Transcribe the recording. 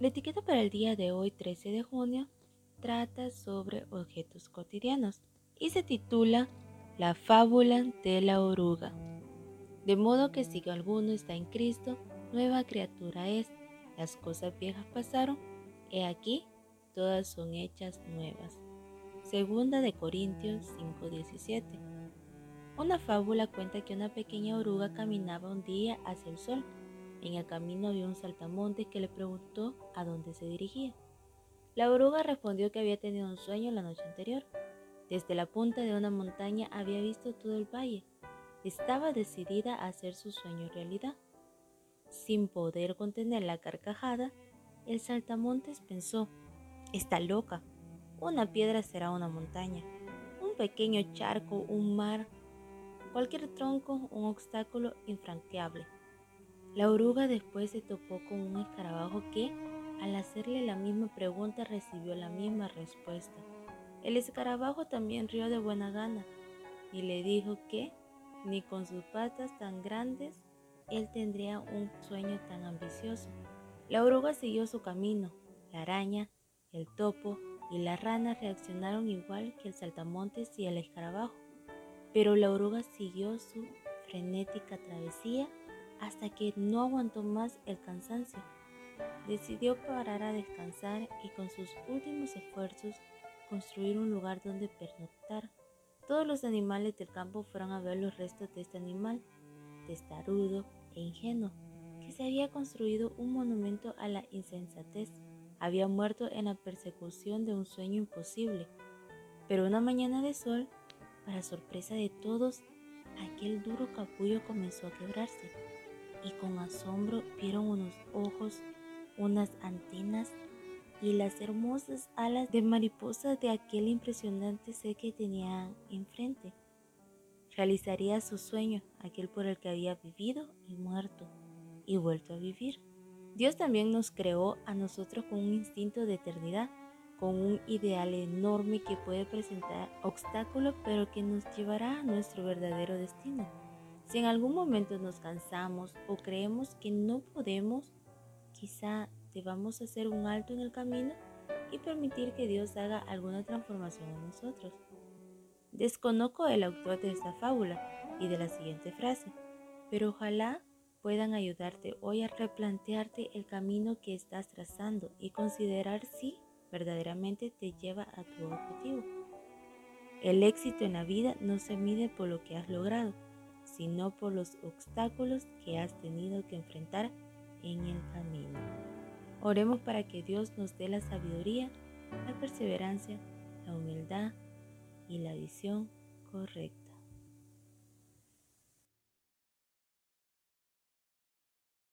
La etiqueta para el día de hoy, 13 de junio, trata sobre objetos cotidianos y se titula La fábula de la oruga. De modo que si alguno está en Cristo, nueva criatura es. Las cosas viejas pasaron, he aquí, todas son hechas nuevas. Segunda de Corintios 5:17. Una fábula cuenta que una pequeña oruga caminaba un día hacia el sol. En el camino había un saltamonte que le preguntó a dónde se dirigía. La oruga respondió que había tenido un sueño la noche anterior. Desde la punta de una montaña había visto todo el valle. Estaba decidida a hacer su sueño realidad. Sin poder contener la carcajada, el saltamontes pensó, está loca. Una piedra será una montaña, un pequeño charco, un mar, cualquier tronco, un obstáculo infranqueable. La oruga después se topó con un escarabajo que, al hacerle la misma pregunta, recibió la misma respuesta. El escarabajo también rió de buena gana y le dijo que, ni con sus patas tan grandes, él tendría un sueño tan ambicioso. La oruga siguió su camino. La araña, el topo y la rana reaccionaron igual que el saltamontes y el escarabajo. Pero la oruga siguió su frenética travesía hasta que no aguantó más el cansancio. Decidió parar a descansar y con sus últimos esfuerzos construir un lugar donde pernoctar. Todos los animales del campo fueron a ver los restos de este animal, testarudo e ingenuo, que se había construido un monumento a la insensatez. Había muerto en la persecución de un sueño imposible. Pero una mañana de sol para sorpresa de todos, aquel duro capullo comenzó a quebrarse y con asombro vieron unos ojos, unas antenas y las hermosas alas de mariposa de aquel impresionante ser que tenían enfrente. Realizaría su sueño, aquel por el que había vivido y muerto y vuelto a vivir. Dios también nos creó a nosotros con un instinto de eternidad con un ideal enorme que puede presentar obstáculos, pero que nos llevará a nuestro verdadero destino. Si en algún momento nos cansamos o creemos que no podemos, quizá debamos hacer un alto en el camino y permitir que Dios haga alguna transformación en nosotros. Desconozco el autor de esta fábula y de la siguiente frase, pero ojalá puedan ayudarte hoy a replantearte el camino que estás trazando y considerar si verdaderamente te lleva a tu objetivo. El éxito en la vida no se mide por lo que has logrado, sino por los obstáculos que has tenido que enfrentar en el camino. Oremos para que Dios nos dé la sabiduría, la perseverancia, la humildad y la visión correcta.